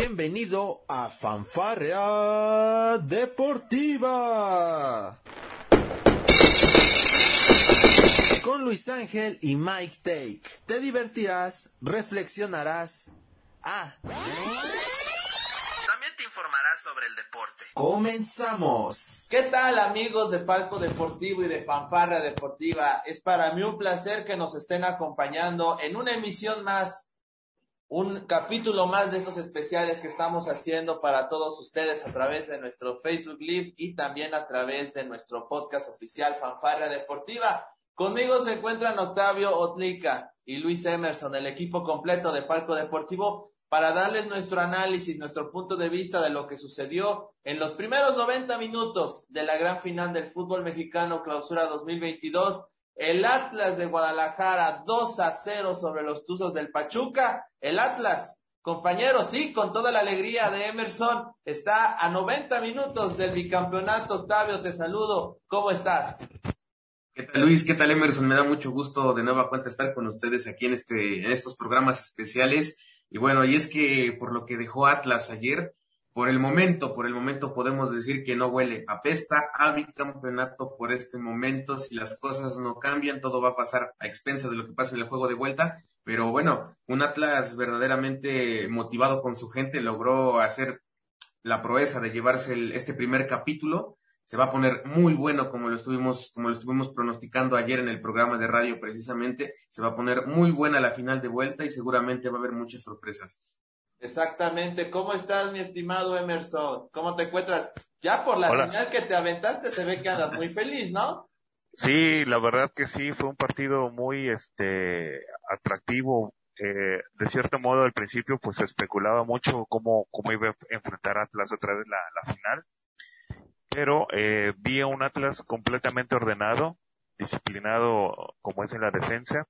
Bienvenido a Fanfarrea Deportiva. Con Luis Ángel y Mike Take. Te divertirás, reflexionarás. Ah. También te informarás sobre el deporte. Comenzamos. ¿Qué tal amigos de Palco Deportivo y de Fanfarrea Deportiva? Es para mí un placer que nos estén acompañando en una emisión más un capítulo más de estos especiales que estamos haciendo para todos ustedes a través de nuestro Facebook Live y también a través de nuestro podcast oficial Fanfarria Deportiva. Conmigo se encuentran Octavio Otlica y Luis Emerson, el equipo completo de Palco Deportivo, para darles nuestro análisis, nuestro punto de vista de lo que sucedió en los primeros 90 minutos de la gran final del fútbol mexicano Clausura 2022 el Atlas de Guadalajara 2 a 0 sobre los Tuzos del Pachuca. El Atlas, compañeros, sí, con toda la alegría de Emerson, está a 90 minutos del bicampeonato. Octavio, te saludo. ¿Cómo estás? ¿Qué tal Luis? ¿Qué tal Emerson? Me da mucho gusto de nueva cuenta estar con ustedes aquí en este, en estos programas especiales. Y bueno, y es que por lo que dejó Atlas ayer, por el momento, por el momento podemos decir que no huele a pesta, a bicampeonato por este momento. Si las cosas no cambian, todo va a pasar a expensas de lo que pasa en el juego de vuelta. Pero bueno, un Atlas verdaderamente motivado con su gente logró hacer la proeza de llevarse este primer capítulo. Se va a poner muy bueno como lo estuvimos, como lo estuvimos pronosticando ayer en el programa de radio precisamente. Se va a poner muy buena la final de vuelta y seguramente va a haber muchas sorpresas. Exactamente. ¿Cómo estás, mi estimado Emerson? ¿Cómo te encuentras? Ya por la señal que te aventaste se ve que andas muy feliz, ¿no? Sí, la verdad que sí, fue un partido muy este atractivo. Eh, de cierto modo, al principio, pues se especulaba mucho cómo, cómo iba a enfrentar Atlas otra vez la, la final. Pero eh, vi a un Atlas completamente ordenado, disciplinado como es en la defensa,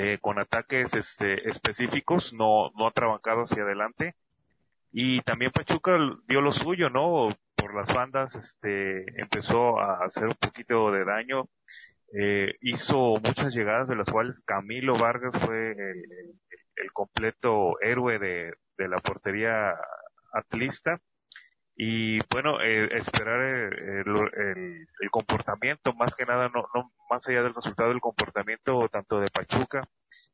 eh, con ataques este, específicos, no, no atrabancado hacia adelante. Y también Pachuca dio lo suyo, ¿no? Por las bandas, este, empezó a hacer un poquito de daño. Eh, hizo muchas llegadas de las cuales Camilo Vargas fue el, el completo héroe de, de la portería atlista y bueno eh, esperar el, el, el, comportamiento más que nada no, no más allá del resultado del comportamiento tanto de Pachuca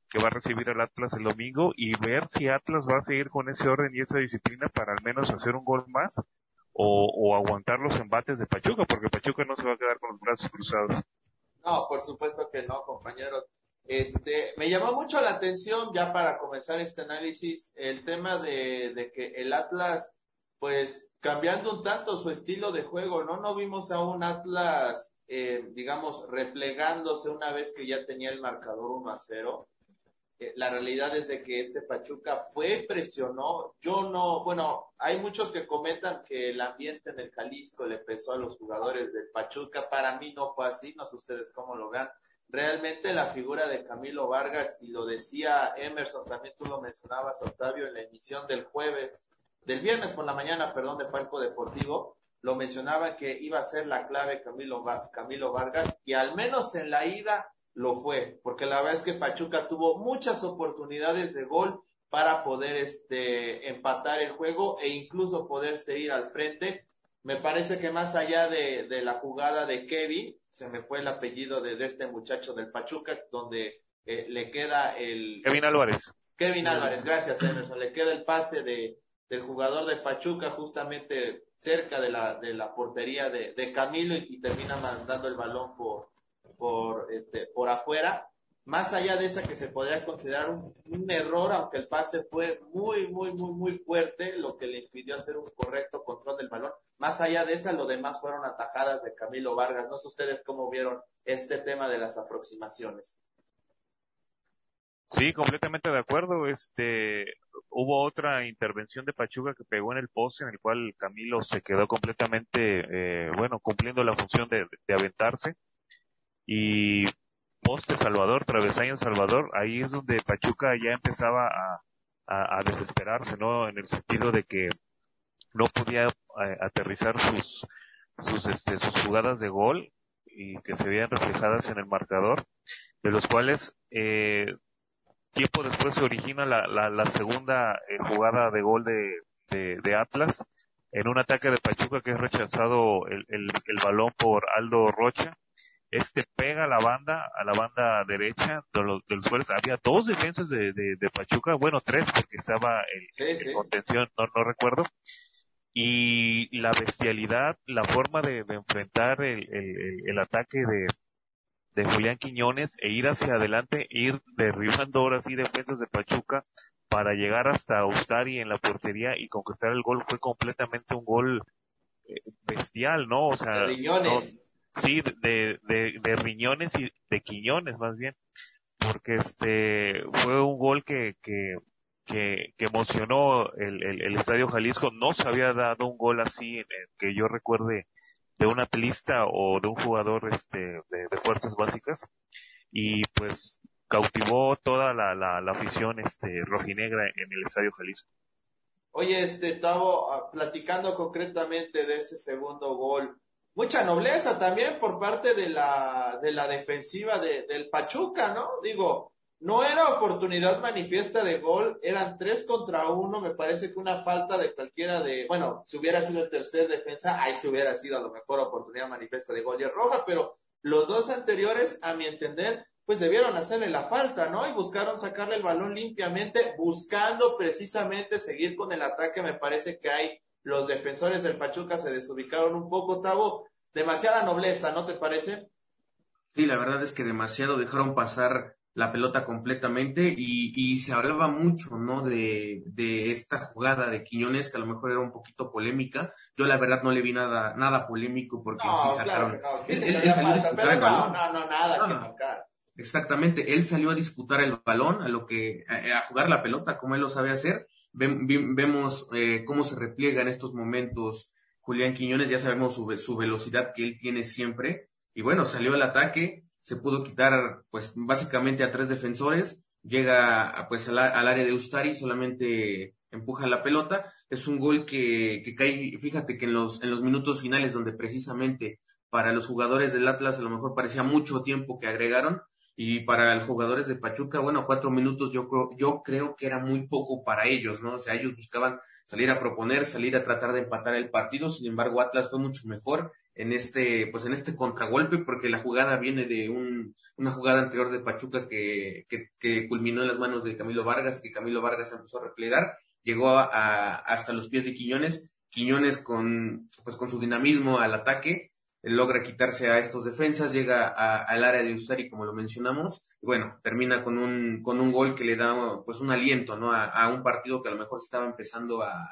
que va a recibir al Atlas el domingo y ver si Atlas va a seguir con ese orden y esa disciplina para al menos hacer un gol más o, o aguantar los embates de Pachuca porque Pachuca no se va a quedar con los brazos cruzados. No por supuesto que no compañeros. Este, me llamó mucho la atención ya para comenzar este análisis el tema de, de que el Atlas pues cambiando un tanto su estilo de juego, ¿no? No vimos a un Atlas, eh, digamos, replegándose una vez que ya tenía el marcador 1 a 0. Eh, la realidad es de que este Pachuca fue, presionó. Yo no, bueno, hay muchos que comentan que el ambiente en el Jalisco le pesó a los jugadores del Pachuca. Para mí no fue así, no sé ustedes cómo lo vean. Realmente la figura de Camilo Vargas, y lo decía Emerson, también tú lo mencionabas, Octavio, en la emisión del jueves, del viernes por la mañana, perdón, de Falco Deportivo, lo mencionaba que iba a ser la clave Camilo, Camilo Vargas y al menos en la ida lo fue, porque la verdad es que Pachuca tuvo muchas oportunidades de gol para poder este empatar el juego e incluso poderse ir al frente. Me parece que más allá de, de la jugada de Kevin, se me fue el apellido de, de este muchacho del Pachuca, donde eh, le queda el... Kevin Álvarez. Kevin Álvarez, gracias Emerson. Le queda el pase de, del jugador de Pachuca justamente cerca de la, de la portería de, de Camilo y, y, termina mandando el balón por, por, este, por afuera. Más allá de esa que se podría considerar un, un, error, aunque el pase fue muy, muy, muy, muy fuerte, lo que le impidió hacer un correcto control del balón. Más allá de esa, lo demás fueron atajadas de Camilo Vargas. No sé ustedes cómo vieron este tema de las aproximaciones. Sí, completamente de acuerdo. Este, hubo otra intervención de Pachuca que pegó en el poste en el cual Camilo se quedó completamente, eh, bueno, cumpliendo la función de, de, aventarse. Y poste Salvador, travesaño Salvador, ahí es donde Pachuca ya empezaba a, a, a desesperarse, ¿no? En el sentido de que no podía eh, aterrizar sus, sus, este, sus jugadas de gol y que se veían reflejadas en el marcador, de los cuales, eh, tiempo después se origina la, la, la segunda eh, jugada de gol de, de, de, Atlas en un ataque de Pachuca que es rechazado el, el, el balón por Aldo Rocha. Este pega a la banda, a la banda derecha de los, de los había dos defensas de, Pachuca, bueno, tres porque estaba el, contención, no, no recuerdo, y la bestialidad, la forma de, enfrentar el, ataque de, de Julián Quiñones e ir hacia adelante, ir derribando ahora sí defensas de Pachuca para llegar hasta Ustari en la portería y concretar el gol fue completamente un gol eh, bestial, ¿no? O sea, Sí, de, de, de riñones y de quiñones más bien, porque este fue un gol que, que, que, que emocionó el, el, el, Estadio Jalisco. No se había dado un gol así en que yo recuerde de un atlista o de un jugador este de, fuerzas básicas y pues cautivó toda la, la, la afición este rojinegra en el Estadio Jalisco. Oye, este Tavo, ah, platicando concretamente de ese segundo gol, mucha nobleza también por parte de la, de la defensiva de, del Pachuca, ¿no? Digo, no era oportunidad manifiesta de gol, eran tres contra uno, me parece que una falta de cualquiera de, bueno, si hubiera sido el tercer defensa, ahí se hubiera sido a lo mejor oportunidad manifiesta de gol y roja, pero los dos anteriores, a mi entender, pues debieron hacerle la falta, ¿no? Y buscaron sacarle el balón limpiamente, buscando precisamente seguir con el ataque, me parece que hay los defensores del Pachuca se desubicaron un poco, Tavo. Demasiada nobleza, ¿no te parece? Sí, la verdad es que demasiado dejaron pasar la pelota completamente y, y se hablaba mucho, ¿no? De, de esta jugada de Quiñones que a lo mejor era un poquito polémica. Yo la verdad no le vi nada, nada polémico porque no, sí sacaron. Claro él, él, salió a disputar el balón. No, no, nada no, que marcar. Exactamente, él salió a disputar el balón, a lo que, a, a jugar la pelota como él lo sabe hacer vemos eh, cómo se repliega en estos momentos Julián Quiñones, ya sabemos su, su, velocidad que él tiene siempre, y bueno, salió al ataque, se pudo quitar pues básicamente a tres defensores, llega pues al, al área de Ustari, solamente empuja la pelota, es un gol que, que cae, fíjate que en los, en los minutos finales donde precisamente para los jugadores del Atlas a lo mejor parecía mucho tiempo que agregaron, y para los jugadores de Pachuca, bueno, cuatro minutos yo creo, yo creo que era muy poco para ellos, ¿no? O sea, ellos buscaban salir a proponer, salir a tratar de empatar el partido, sin embargo, Atlas fue mucho mejor en este, pues en este contragolpe, porque la jugada viene de un, una jugada anterior de Pachuca que, que, que culminó en las manos de Camilo Vargas, que Camilo Vargas empezó a replegar, llegó a, a, hasta los pies de Quiñones, Quiñones con, pues con su dinamismo al ataque, logra quitarse a estos defensas, llega al área de Ustari, como lo mencionamos, y bueno, termina con un, con un gol que le da pues un aliento, ¿no? A, un partido que a lo mejor se estaba empezando a,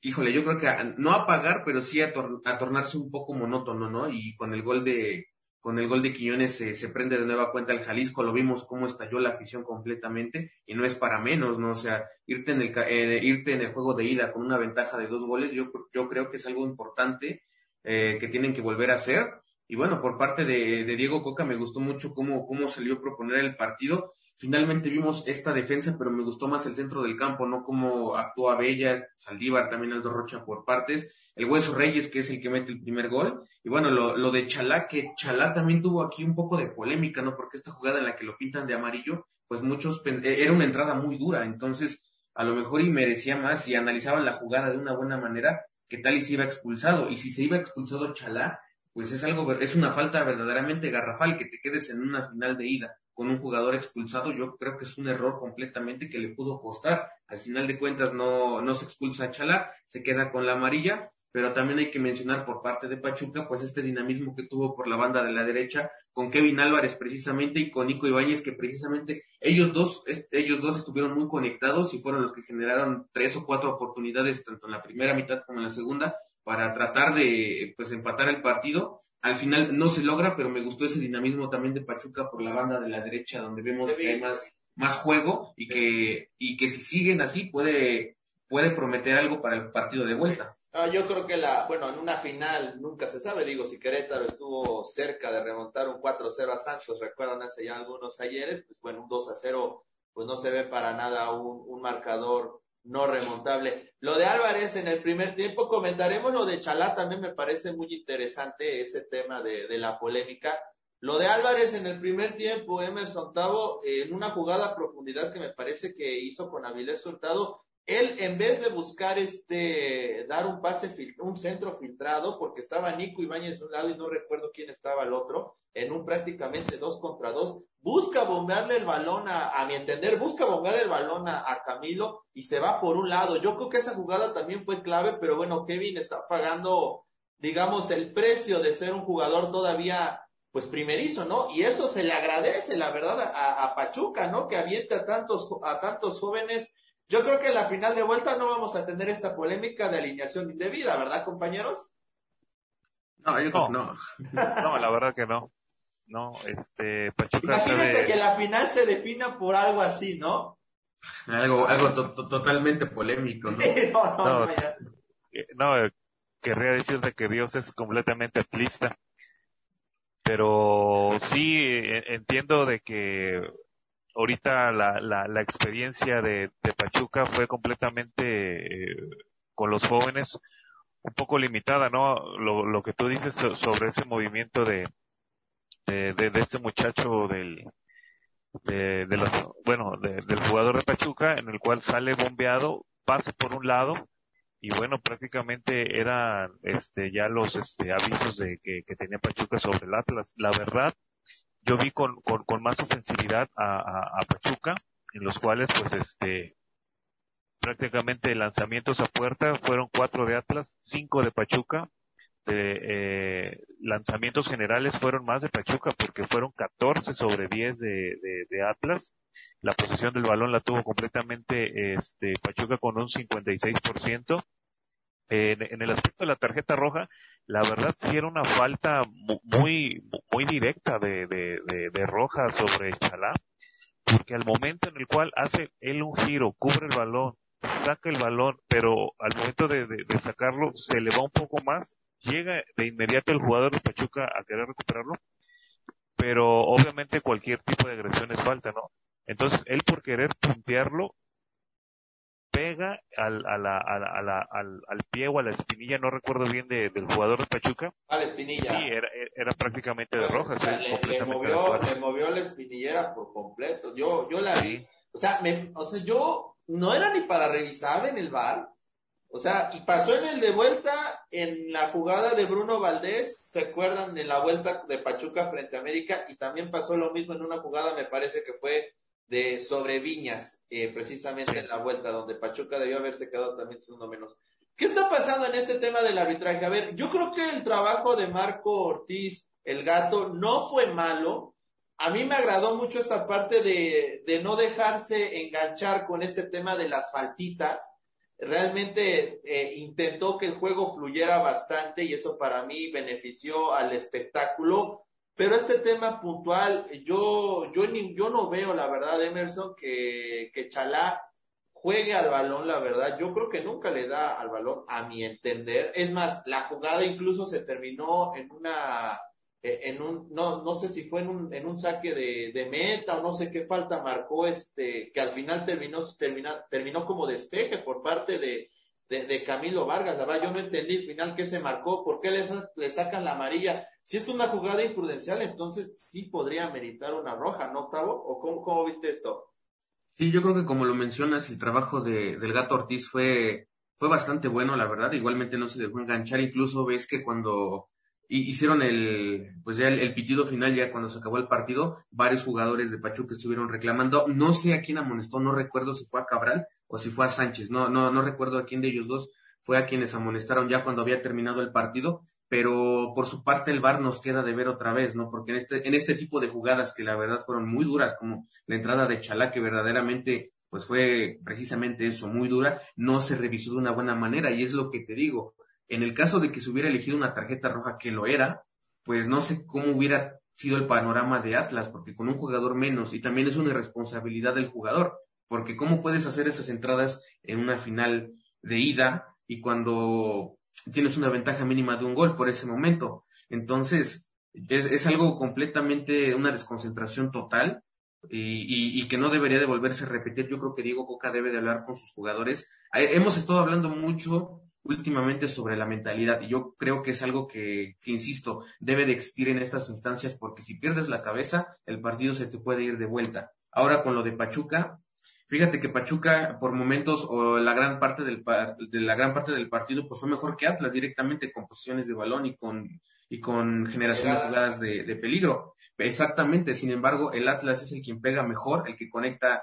híjole, yo creo que a, no a pagar, pero sí a, tornarse un poco monótono, ¿no? Y con el gol de, con el gol de Quiñones se, se prende de nueva cuenta el Jalisco, lo vimos cómo estalló la afición completamente, y no es para menos, ¿no? O sea, irte en el, eh, irte en el juego de ida con una ventaja de dos goles, yo, yo creo que es algo importante eh, que tienen que volver a hacer. Y bueno, por parte de, de, Diego Coca me gustó mucho cómo, cómo salió a proponer el partido. Finalmente vimos esta defensa, pero me gustó más el centro del campo, no cómo actúa Bella, Saldívar, también Aldo Rocha por partes, el Hueso Reyes, que es el que mete el primer gol, y bueno, lo, lo de Chalá, que Chalá también tuvo aquí un poco de polémica, ¿no? Porque esta jugada en la que lo pintan de amarillo, pues muchos, eh, era una entrada muy dura, entonces a lo mejor y merecía más si analizaban la jugada de una buena manera, que tal y se iba expulsado. Y si se iba expulsado Chalá, pues es algo, es una falta verdaderamente garrafal que te quedes en una final de ida con un jugador expulsado. Yo creo que es un error completamente que le pudo costar. Al final de cuentas no, no se expulsa a Chalá, se queda con la amarilla pero también hay que mencionar por parte de Pachuca, pues este dinamismo que tuvo por la banda de la derecha con Kevin Álvarez precisamente y con Nico Ibáñez, que precisamente ellos dos, ellos dos estuvieron muy conectados y fueron los que generaron tres o cuatro oportunidades, tanto en la primera mitad como en la segunda, para tratar de pues empatar el partido. Al final no se logra, pero me gustó ese dinamismo también de Pachuca por la banda de la derecha, donde vemos que hay más, más juego y que, y que si siguen así puede, puede prometer algo para el partido de vuelta. Ah, yo creo que la, bueno, en una final nunca se sabe, digo, si Querétaro estuvo cerca de remontar un 4-0 a Santos, recuerdan hace ya algunos ayeres, pues bueno, un 2-0, pues no se ve para nada un, un marcador no remontable. Lo de Álvarez en el primer tiempo, comentaremos lo de Chalá, también me parece muy interesante ese tema de, de la polémica. Lo de Álvarez en el primer tiempo, Emerson Tavo, en una jugada a profundidad que me parece que hizo con Avilés Hurtado, él en vez de buscar este, dar un pase, un centro filtrado, porque estaba Nico Ibáñez de un lado y no recuerdo quién estaba al otro, en un prácticamente dos contra dos, busca bombearle el balón a, a mi entender, busca bombear el balón a, a, Camilo y se va por un lado. Yo creo que esa jugada también fue clave, pero bueno, Kevin está pagando, digamos, el precio de ser un jugador todavía pues primerizo, ¿no? Y eso se le agradece, la verdad, a, a, Pachuca, ¿no? Que avienta a tantos, a tantos jóvenes. Yo creo que en la final de vuelta no vamos a tener esta polémica de alineación indebida, ¿verdad, compañeros? No, yo no. no. no, la verdad que no. No, este, Pachuca. Imagínense que la final se defina por algo así, ¿no? Algo, algo to to totalmente polémico, ¿no? no, no, no, no, querría decir de que Dios es completamente atlista pero sí entiendo de que ahorita la, la, la experiencia de, de, Pachuca fue completamente eh, con los jóvenes un poco limitada, ¿no? Lo, lo que tú dices sobre ese movimiento de, de, de, este muchacho del, de, de los, bueno, del jugador de Pachuca, en el cual sale bombeado, pasa por un lado, y bueno, prácticamente eran este, ya los este, avisos de que, que tenía Pachuca sobre el Atlas. La verdad, yo vi con, con, con más ofensividad a, a, a, Pachuca, en los cuales pues este, prácticamente lanzamientos a puerta fueron cuatro de Atlas, cinco de Pachuca, de, eh, lanzamientos generales fueron más de Pachuca porque fueron 14 sobre 10 de, de, de Atlas. La posición del balón la tuvo completamente este, Pachuca con un 56%. En, en el aspecto de la tarjeta roja, la verdad sí era una falta muy, muy directa de, de, de, Roja sobre Chalá, porque al momento en el cual hace él un giro, cubre el balón, saca el balón, pero al momento de, de, de, sacarlo se le va un poco más, llega de inmediato el jugador de Pachuca a querer recuperarlo, pero obviamente cualquier tipo de agresión es falta, ¿no? Entonces él por querer puntearlo pega al, a la, a la, a la, al, al, pie o a la espinilla, no recuerdo bien de, del jugador de Pachuca. A la espinilla. Sí, era, era prácticamente de roja. O sea, le, le, movió, le movió la espinillera por completo. Yo, yo la vi. O sea, me, o sea, yo no era ni para revisar en el bar. O sea, y pasó en el de vuelta en la jugada de Bruno Valdés, ¿se acuerdan? En la vuelta de Pachuca frente a América, y también pasó lo mismo en una jugada, me parece que fue de sobre Viñas, eh, precisamente en la vuelta, donde Pachuca debió haberse quedado también segundo menos. ¿Qué está pasando en este tema del arbitraje? A ver, yo creo que el trabajo de Marco Ortiz, el gato, no fue malo. A mí me agradó mucho esta parte de, de no dejarse enganchar con este tema de las faltitas. Realmente eh, intentó que el juego fluyera bastante y eso para mí benefició al espectáculo pero este tema puntual, yo, yo, yo no veo, la verdad, Emerson, que, que Chalá juegue al balón, la verdad. Yo creo que nunca le da al balón, a mi entender. Es más, la jugada incluso se terminó en una, en un, no, no sé si fue en un, en un saque de, de meta o no sé qué falta marcó este, que al final terminó, termina, terminó como despeje por parte de, de, Camilo Vargas. La verdad, yo no entendí el final que se marcó, por qué le, le sacan la amarilla. Si es una jugada imprudencial, entonces sí podría meritar una roja, ¿no, Octavo? ¿O cómo, cómo viste esto? Sí, yo creo que como lo mencionas, el trabajo de, del gato Ortiz fue, fue bastante bueno, la verdad. Igualmente no se dejó enganchar. Incluso ves que cuando hicieron el, pues ya el, el, pitido final, ya cuando se acabó el partido, varios jugadores de Pachuca estuvieron reclamando. No sé a quién amonestó, no recuerdo si fue a Cabral o si fue a Sánchez. No, no, no recuerdo a quién de ellos dos fue a quienes amonestaron ya cuando había terminado el partido pero por su parte el VAR nos queda de ver otra vez, ¿no? Porque en este, en este tipo de jugadas que la verdad fueron muy duras, como la entrada de Chalá, que verdaderamente pues fue precisamente eso, muy dura, no se revisó de una buena manera, y es lo que te digo, en el caso de que se hubiera elegido una tarjeta roja que lo era, pues no sé cómo hubiera sido el panorama de Atlas, porque con un jugador menos, y también es una irresponsabilidad del jugador, porque cómo puedes hacer esas entradas en una final de ida y cuando tienes una ventaja mínima de un gol por ese momento. Entonces, es, es algo completamente una desconcentración total y, y, y, que no debería de volverse a repetir. Yo creo que Diego Coca debe de hablar con sus jugadores. Hemos estado hablando mucho últimamente sobre la mentalidad. Y yo creo que es algo que, que, insisto, debe de existir en estas instancias porque si pierdes la cabeza, el partido se te puede ir de vuelta. Ahora con lo de Pachuca, fíjate que Pachuca por momentos o la gran parte del, de la gran parte del partido pues fue mejor que Atlas directamente con posiciones de balón y con, y con generación de jugadas de, de peligro. Exactamente, sin embargo, el Atlas es el quien pega mejor, el que conecta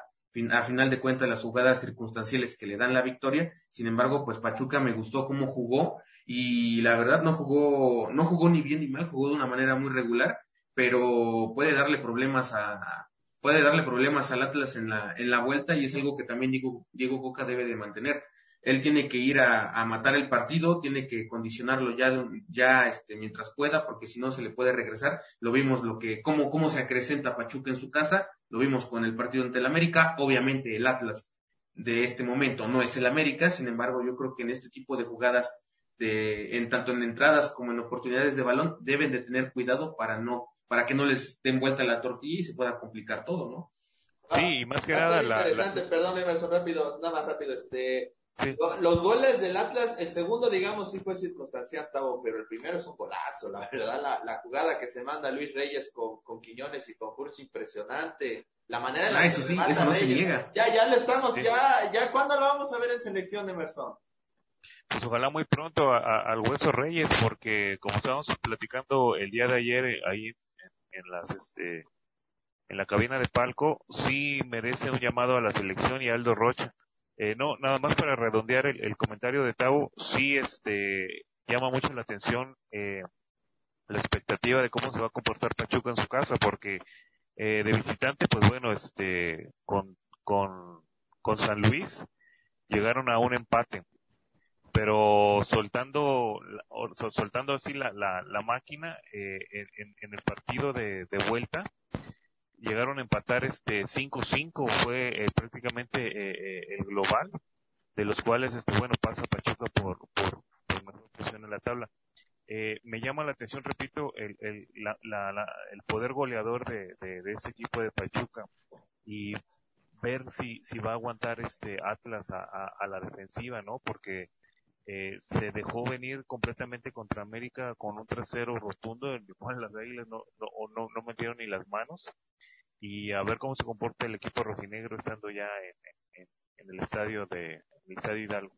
a final de cuentas las jugadas circunstanciales que le dan la victoria. Sin embargo, pues Pachuca me gustó cómo jugó y la verdad no jugó, no jugó ni bien ni mal, jugó de una manera muy regular, pero puede darle problemas a, puede darle problemas al Atlas en la, en la vuelta y es algo que también Diego, Diego Coca debe de mantener. Él tiene que ir a, a matar el partido, tiene que condicionarlo ya, ya este, mientras pueda, porque si no se le puede regresar. Lo vimos lo que, cómo, cómo se acrecenta Pachuca en su casa, lo vimos con el partido ante el América. Obviamente el Atlas de este momento no es el América, sin embargo, yo creo que en este tipo de jugadas, de, en tanto en entradas como en oportunidades de balón, deben de tener cuidado para no, para que no les den vuelta la tortilla y se pueda complicar todo, ¿no? Sí, más que nada la, interesante, perdón, Emerson, rápido, nada más rápido, este, los goles del Atlas, el segundo, digamos, sí fue circunstancial, pero el primero es un golazo, la verdad, la, la jugada que se manda Luis Reyes con, con Quiñones y con Fursi, impresionante. La manera en la ah, que eso sí, eso no se niega. Ya, ya le estamos, ya, ya, ¿cuándo lo vamos a ver en selección, Emerson? Pues ojalá muy pronto al Hueso Reyes, porque como estábamos platicando el día de ayer eh, ahí en, en las, este, en la cabina de palco, sí merece un llamado a la selección y a Aldo Rocha. Eh, no, nada más para redondear el, comentario de Tavo, sí este, llama mucho la atención eh, la expectativa de cómo se va a comportar Pachuca en su casa, porque eh, de visitante, pues bueno, este, con, San Luis llegaron a un empate, pero soltando, soltando así la, la, la máquina eh, en, en, el partido de, de vuelta, llegaron a empatar este 5-5 fue eh, prácticamente eh, eh, el global de los cuales este bueno pasa Pachuca por por, mejor posición en la tabla. Eh, me llama la atención repito el el, la, la, el poder goleador de, de, de, ese equipo de Pachuca y ver si si va a aguantar este Atlas a, a la defensiva no porque eh, se dejó venir completamente contra América con un trasero rotundo, en el las Águilas no, no, no, metieron ni las manos y a ver cómo se comporta el equipo rojinegro estando ya en, en, el estadio de el Hidalgo.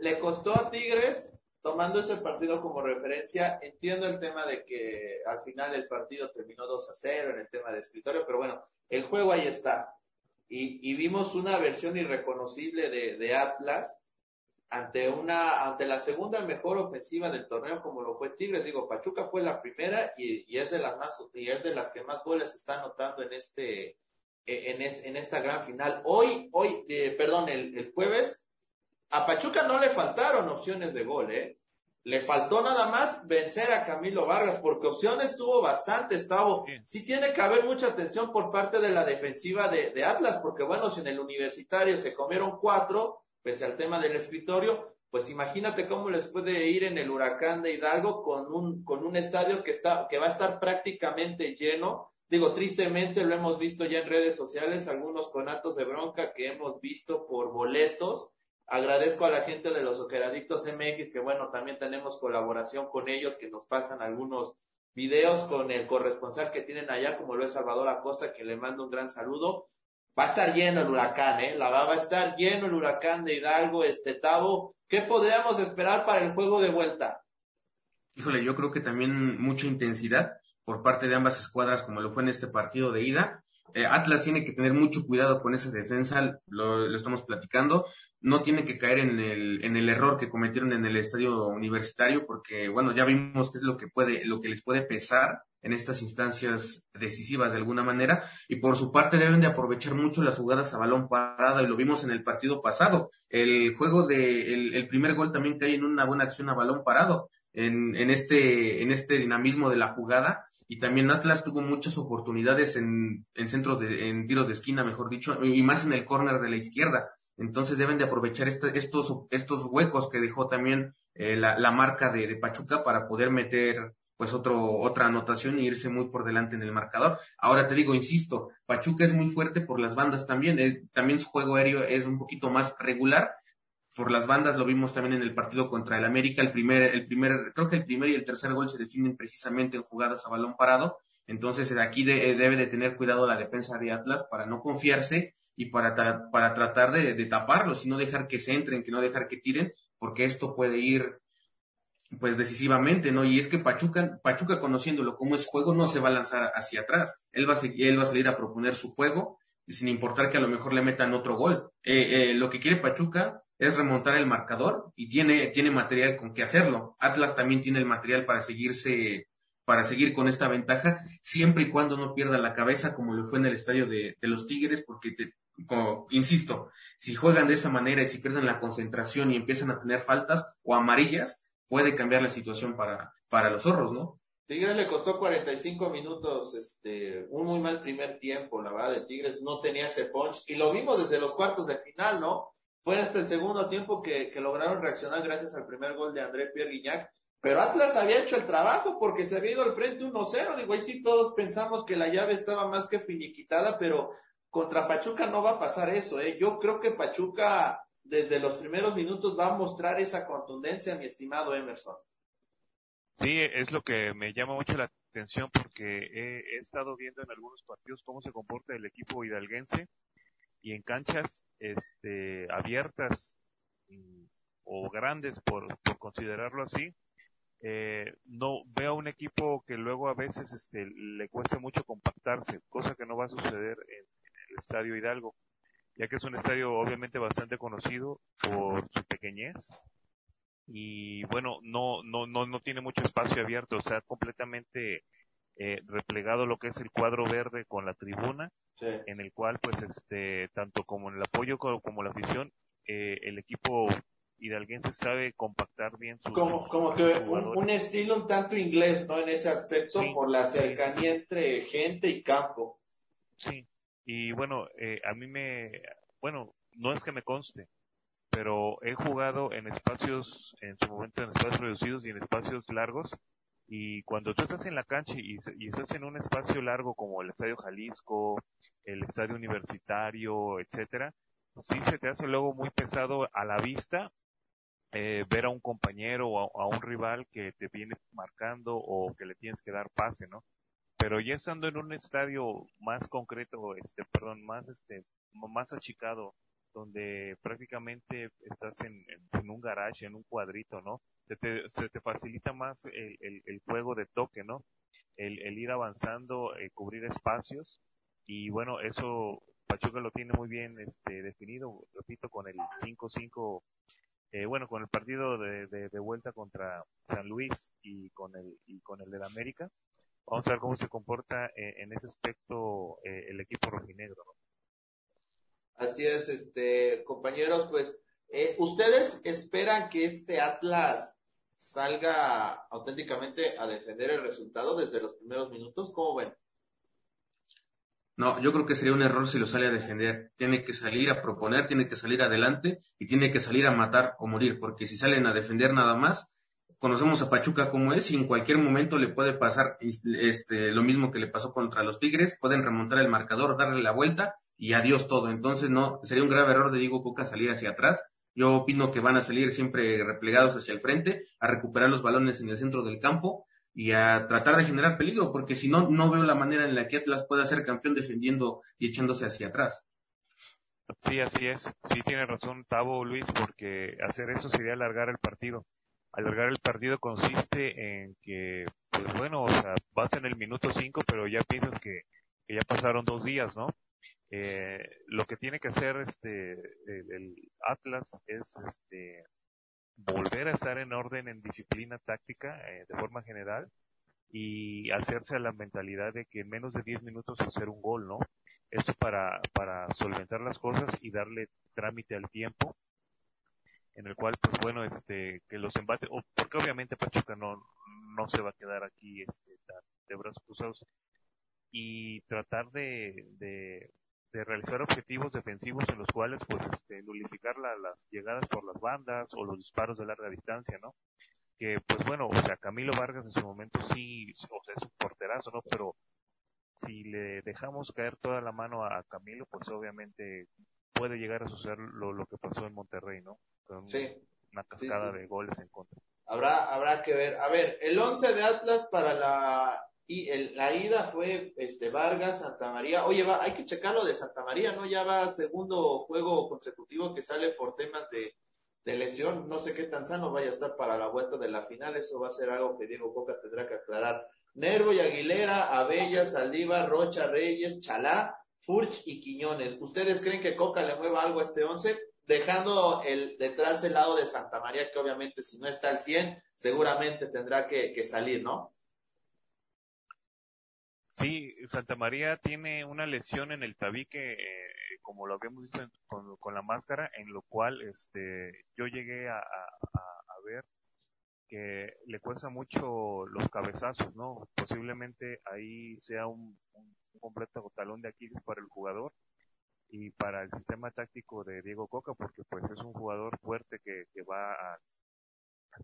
Le costó a Tigres tomando ese partido como referencia. Entiendo el tema de que al final el partido terminó 2 a 0 en el tema de escritorio, pero bueno, el juego ahí está. Y, y vimos una versión irreconocible de, de Atlas ante una, ante la segunda mejor ofensiva del torneo como lo fue Tigres, digo, Pachuca fue la primera y, y, es de las más, y es de las que más goles está anotando en este, e, en, es, en esta gran final. Hoy, hoy, eh, perdón, el, el, jueves, a Pachuca no le faltaron opciones de gol, eh. Le faltó nada más vencer a Camilo Vargas, porque opciones tuvo bastante, Estaba. Sí tiene que haber mucha atención por parte de la defensiva de, de Atlas, porque bueno, si en el universitario se comieron cuatro, pese al tema del escritorio, pues imagínate cómo les puede ir en el huracán de Hidalgo con un, con un estadio que está, que va a estar prácticamente lleno. Digo, tristemente lo hemos visto ya en redes sociales, algunos conatos de bronca que hemos visto por boletos. Agradezco a la gente de los Oqueradictos MX, que bueno, también tenemos colaboración con ellos, que nos pasan algunos videos con el corresponsal que tienen allá, como lo es Salvador Acosta, que le mando un gran saludo va a estar lleno el huracán, ¿eh? La va, a estar lleno el huracán de Hidalgo, este Tavo. ¿Qué podríamos esperar para el juego de vuelta? Híjole, yo creo que también mucha intensidad por parte de ambas escuadras, como lo fue en este partido de ida. Eh, Atlas tiene que tener mucho cuidado con esa defensa, lo, lo, estamos platicando. No tiene que caer en el, en el error que cometieron en el estadio universitario, porque bueno, ya vimos qué es lo que puede, lo que les puede pesar en estas instancias decisivas de alguna manera y por su parte deben de aprovechar mucho las jugadas a balón parado y lo vimos en el partido pasado. El juego de el, el primer gol también cae en una buena acción a balón parado en, en este en este dinamismo de la jugada y también Atlas tuvo muchas oportunidades en, en centros de en tiros de esquina mejor dicho y más en el córner de la izquierda. Entonces deben de aprovechar este, estos estos huecos que dejó también eh, la, la marca de, de Pachuca para poder meter pues otro, otra anotación y irse muy por delante en el marcador. Ahora te digo, insisto, Pachuca es muy fuerte por las bandas también, eh, también su juego aéreo es un poquito más regular, por las bandas, lo vimos también en el partido contra el América, el primer, el primer, creo que el primer y el tercer gol se definen precisamente en jugadas a balón parado, entonces aquí debe de tener cuidado la defensa de Atlas para no confiarse y para, para tratar de, de taparlos y no dejar que se entren, que no dejar que tiren, porque esto puede ir pues decisivamente, ¿no? Y es que Pachuca, Pachuca conociéndolo como es juego, no se va a lanzar hacia atrás. Él va a, seguir, él va a salir a proponer su juego, sin importar que a lo mejor le metan otro gol. Eh, eh, lo que quiere Pachuca es remontar el marcador y tiene, tiene material con que hacerlo. Atlas también tiene el material para seguirse, para seguir con esta ventaja, siempre y cuando no pierda la cabeza, como lo fue en el estadio de, de los Tigres, porque te, como, insisto, si juegan de esa manera y si pierden la concentración y empiezan a tener faltas o amarillas, puede cambiar la situación para, para los zorros, ¿no? Tigres le costó 45 minutos, este, un muy mal primer tiempo, la verdad, de Tigres no tenía ese punch, y lo vimos desde los cuartos de final, ¿no? Fue hasta el segundo tiempo que, que lograron reaccionar gracias al primer gol de André Pierre Guignac, pero Atlas había hecho el trabajo porque se había ido al frente 1-0, digo, ahí sí todos pensamos que la llave estaba más que finiquitada, pero contra Pachuca no va a pasar eso, ¿eh? Yo creo que Pachuca desde los primeros minutos va a mostrar esa contundencia, mi estimado Emerson. Sí, es lo que me llama mucho la atención porque he, estado viendo en algunos partidos cómo se comporta el equipo hidalguense y en canchas este, abiertas o grandes por, por considerarlo así, eh, no veo un equipo que luego a veces este, le cueste mucho compactarse, cosa que no va a suceder en, el Estadio Hidalgo, ya que es un estadio obviamente bastante conocido por su pequeñez. Y bueno, no, no, no, no tiene mucho espacio abierto, o sea, completamente eh, replegado lo que es el cuadro verde con la tribuna, en el cual pues este, tanto como en el apoyo como, la afición, eh, el equipo hidalguense sabe compactar bien su como como que un, estilo un tanto inglés no en ese aspecto por la cercanía entre gente y campo. Sí y bueno, eh, a mí me, bueno, no es que me conste, pero he jugado en espacios, en su momento en espacios reducidos y en espacios largos. Y cuando tú estás en la cancha y, estás en un espacio largo como el Estadio Jalisco, el Estadio Universitario, etcétera, sí se te hace luego muy pesado a la vista eh, ver a un compañero o a, un rival que te viene marcando o que le tienes que dar pase, ¿no? Pero ya estando en un estadio más concreto, este, perdón, más este, más achicado, donde prácticamente estás en, un garage, en un cuadrito, ¿no? Se te, se te facilita más el, el, el juego de toque, ¿no? El, el ir avanzando, eh, cubrir espacios, y bueno, eso Pachuca lo tiene muy bien este, definido, repito, con el 5-5, eh, bueno, con el partido de, de, de, vuelta contra San Luis y con el, y con el del América, Vamos a ver cómo se comporta eh, en ese aspecto eh, el equipo rojinegro. Así es, este, compañeros, pues, eh, ¿ustedes esperan que este Atlas salga auténticamente a defender el resultado desde los primeros minutos? ¿Cómo ven? No, yo creo que sería un error si lo sale a defender. Tiene que salir a proponer, tiene que salir adelante y tiene que salir a matar o morir, porque si salen a defender nada más, conocemos a Pachuca como es y en cualquier momento le puede pasar este, lo mismo que le pasó contra los Tigres, pueden remontar el marcador, darle la vuelta y adiós todo. Entonces no, sería un grave error de Diego Coca salir hacia atrás. Yo opino que van a salir siempre replegados hacia el frente, a recuperar los balones en el centro del campo y a tratar de generar peligro, porque si no, no veo la manera en la que Atlas pueda ser campeón defendiendo y echándose hacia atrás. Sí, así es. Sí tiene razón Tavo Luis, porque hacer eso sería alargar el partido alargar el partido consiste en que, pues bueno, o sea, vas en el minuto 5, pero ya piensas que, ya pasaron dos días, ¿no? Eh, lo que tiene que hacer este el, Atlas es este volver a estar en orden en disciplina táctica eh, de forma general y hacerse a la mentalidad de que en menos de 10 minutos hacer un gol, ¿no? Esto para, para solventar las cosas y darle trámite al tiempo en el cual, pues bueno, este, que los embates, o porque obviamente Pachuca no, no se va a quedar aquí, este, de brazos cruzados, y tratar de, de, de, realizar objetivos defensivos en los cuales, pues, este, nulificar las llegadas por las bandas o los disparos de larga distancia, ¿no? Que, pues bueno, o sea, Camilo Vargas en su momento sí, o sea, es un porterazo, ¿no? Pero si le dejamos caer toda la mano a Camilo, pues obviamente puede llegar a suceder lo, lo que pasó en Monterrey, ¿no? Con Sí. una cascada de goles en contra. Habrá, habrá que ver. A ver, el 11 de Atlas para la, y el- la ida fue este Vargas, Santa María. Oye, va, hay que checar lo de Santa María, ¿no? Ya va segundo juego consecutivo que sale por temas de, de lesión. No sé qué tan sano vaya a estar para la vuelta de la final. Eso va a ser algo que Diego Coca tendrá que aclarar. Nervo y Aguilera, Abella, Saldívar, Rocha, Reyes, Chalá, Furch y Quiñones. ¿Ustedes creen que Coca le mueva algo a este 11? Dejando el, detrás el lado de Santa María, que obviamente si no está al 100, seguramente tendrá que, salir, ¿no? Sí, Santa María tiene una lesión en el tabique, eh, como lo habíamos visto con, la máscara, en lo cual este, yo llegué a, ver que le cuesta mucho los cabezazos, ¿no? Posiblemente ahí sea un, un- un completo talón de Aquiles para el jugador y para el sistema táctico de Diego Coca, porque pues es un jugador fuerte que, que va a-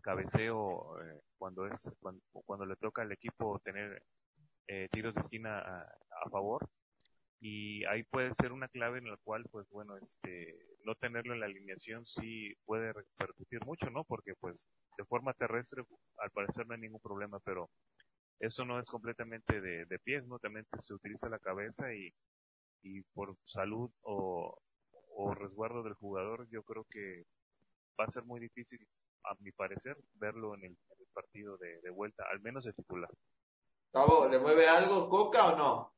cabeceo eh, cuando es cuando, cuando le toca al equipo tener eh, tiros de esquina a, a favor. Y ahí puede ser una clave en la cual pues bueno este no tenerlo en la alineación sí puede repercutir mucho no porque pues de forma terrestre al parecer no hay ningún problema pero eso no es completamente de, de pies no también pues, se utiliza la cabeza y y por salud o, o resguardo del jugador yo creo que va a ser muy difícil a mi parecer verlo en el, en el partido de, de vuelta al menos de titular Gabo, ¿le mueve algo Coca o no?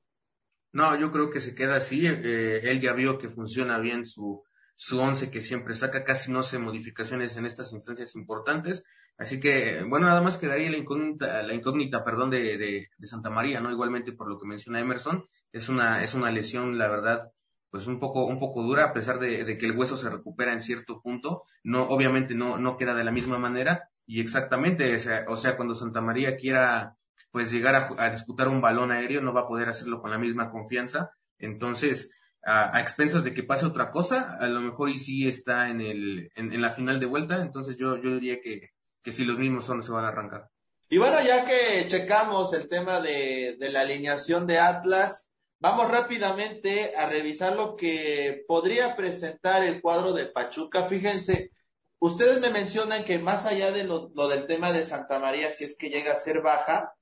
No, yo creo que se queda así. eh, él ya vio que funciona bien su, su once que siempre saca, casi no hace modificaciones en estas instancias importantes. Así que, bueno, nada más quedaría la incógnita, la incógnita, perdón, de, de, de Santa María, ¿no? Igualmente por lo que menciona Emerson, es una, es una lesión, la verdad, pues un poco, un poco dura, a pesar de, de que el hueso se recupera en cierto punto, no, obviamente no, no queda de la misma manera, y exactamente, o sea, o sea, cuando Santa María quiera, pues llegar a, disputar un balón aéreo, no va a poder hacerlo con la misma confianza, entonces, a, a expensas de que pase otra cosa, a lo mejor y sí está en el, en, en la final de vuelta, entonces yo, yo diría que, que si los mismos son, se van a arrancar. Y bueno, ya que checamos el tema de, de la alineación de Atlas, vamos rápidamente a revisar lo que podría presentar el cuadro de Pachuca. Fíjense, ustedes me mencionan que más allá de lo, lo del tema de Santa María, si es que llega a ser baja,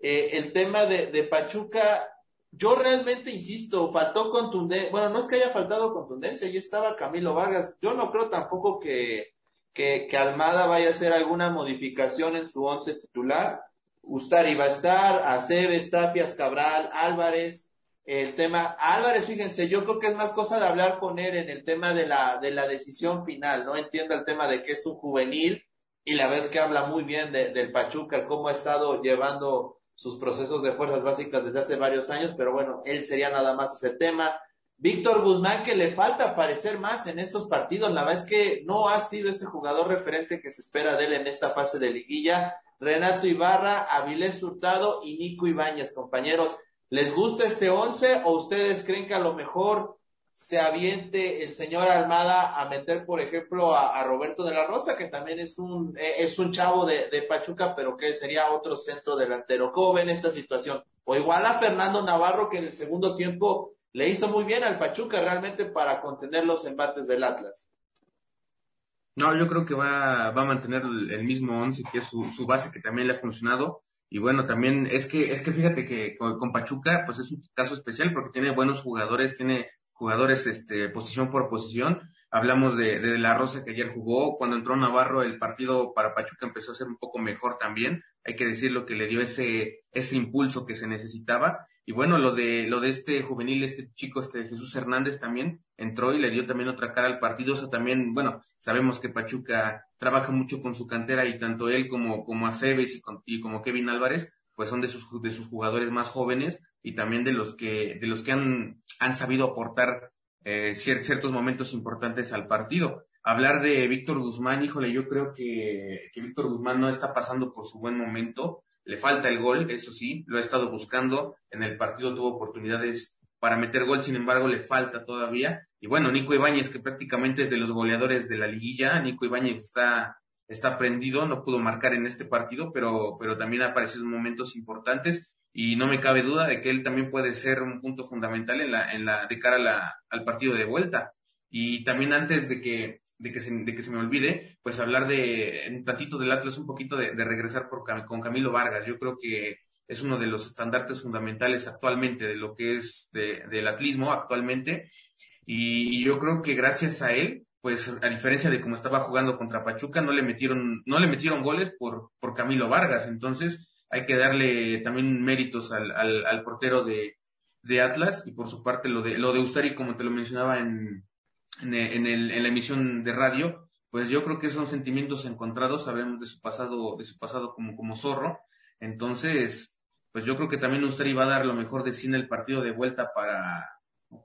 eh, el tema de, de Pachuca, yo realmente insisto, faltó contundencia, bueno, no es que haya faltado contundencia, ahí estaba Camilo Vargas, yo no creo tampoco que, que, que Almada vaya a hacer alguna modificación en su once titular. Ustari va a estar, Aceves, Tapias, Cabral, Álvarez, el tema, Álvarez, fíjense, yo creo que es más cosa de hablar con él en el tema de la, de la decisión final, no entienda el tema de que es un juvenil y la vez que habla muy bien de, del Pachuca, cómo ha estado llevando sus procesos de fuerzas básicas desde hace varios años, pero bueno, él sería nada más ese tema. Víctor Guzmán, que le falta aparecer más en estos partidos, la verdad es que no ha sido ese jugador referente que se espera de él en esta fase de liguilla. Renato Ibarra, Avilés Hurtado y Nico Ibáñez, compañeros. ¿Les gusta este once o ustedes creen que a lo mejor se aviente el señor Almada a meter, por ejemplo, a, Roberto de la Rosa, que también es un, eh, es un chavo de, de Pachuca, pero que sería otro centro delantero? ¿Cómo ven esta situación? O igual a Fernando Navarro, que en el segundo tiempo le hizo muy bien al Pachuca realmente para contener los embates del Atlas. No, yo creo que va, va a mantener el, el mismo once, que es su, su base, que también le ha funcionado. Y bueno, también es que, es que fíjate que con, con Pachuca, pues es un caso especial porque tiene buenos jugadores, tiene jugadores este, posición por posición. Hablamos de, La Rosa que ayer jugó. Cuando entró Navarro, el partido para Pachuca empezó a ser un poco mejor también. Hay que decirlo que le dio ese, ese impulso que se necesitaba. Y bueno, lo de, lo de este juvenil, este chico, este Jesús Hernández también entró y le dio también otra cara al partido. O sea, también, bueno, sabemos que Pachuca trabaja mucho con su cantera y tanto él como, como Aceves y, con, y como Kevin Álvarez, pues son de sus, de sus jugadores más jóvenes y también de los que, de los que han, han sabido aportar eh, cier ciertos momentos importantes al partido. Hablar de Víctor Guzmán, híjole, yo creo que, que Víctor Guzmán no está pasando por su buen momento. Le falta el gol, eso sí, lo ha estado buscando. En el partido tuvo oportunidades para meter gol, sin embargo, le falta todavía. Y bueno, Nico Ibáñez, que prácticamente es de los goleadores de la liguilla, Nico Ibáñez está, está prendido, no pudo marcar en este partido, pero, pero también ha aparecido en momentos importantes y no me cabe duda de que él también puede ser un punto fundamental en la, en la, de cara a la, al partido de vuelta. Y también antes de que, de que, se, de que se me olvide, pues hablar de un tantito del Atlas, un poquito de, regresar por, con Camilo Vargas. Yo creo que es uno de los estandartes fundamentales actualmente de lo que es del atlismo actualmente. Y, yo creo que gracias a él, pues a diferencia de cómo estaba jugando contra Pachuca, no le metieron, no le metieron goles por, por Camilo Vargas. Entonces, hay que darle también méritos al, al, portero de, de, Atlas y por su parte lo de, lo de Ustari, como te lo mencionaba en, en, el, en la emisión de radio, pues yo creo que son sentimientos encontrados, sabemos de su pasado, de su pasado como, como zorro. Entonces, pues yo creo que también Ustari va a dar lo mejor de sí en el partido de vuelta para,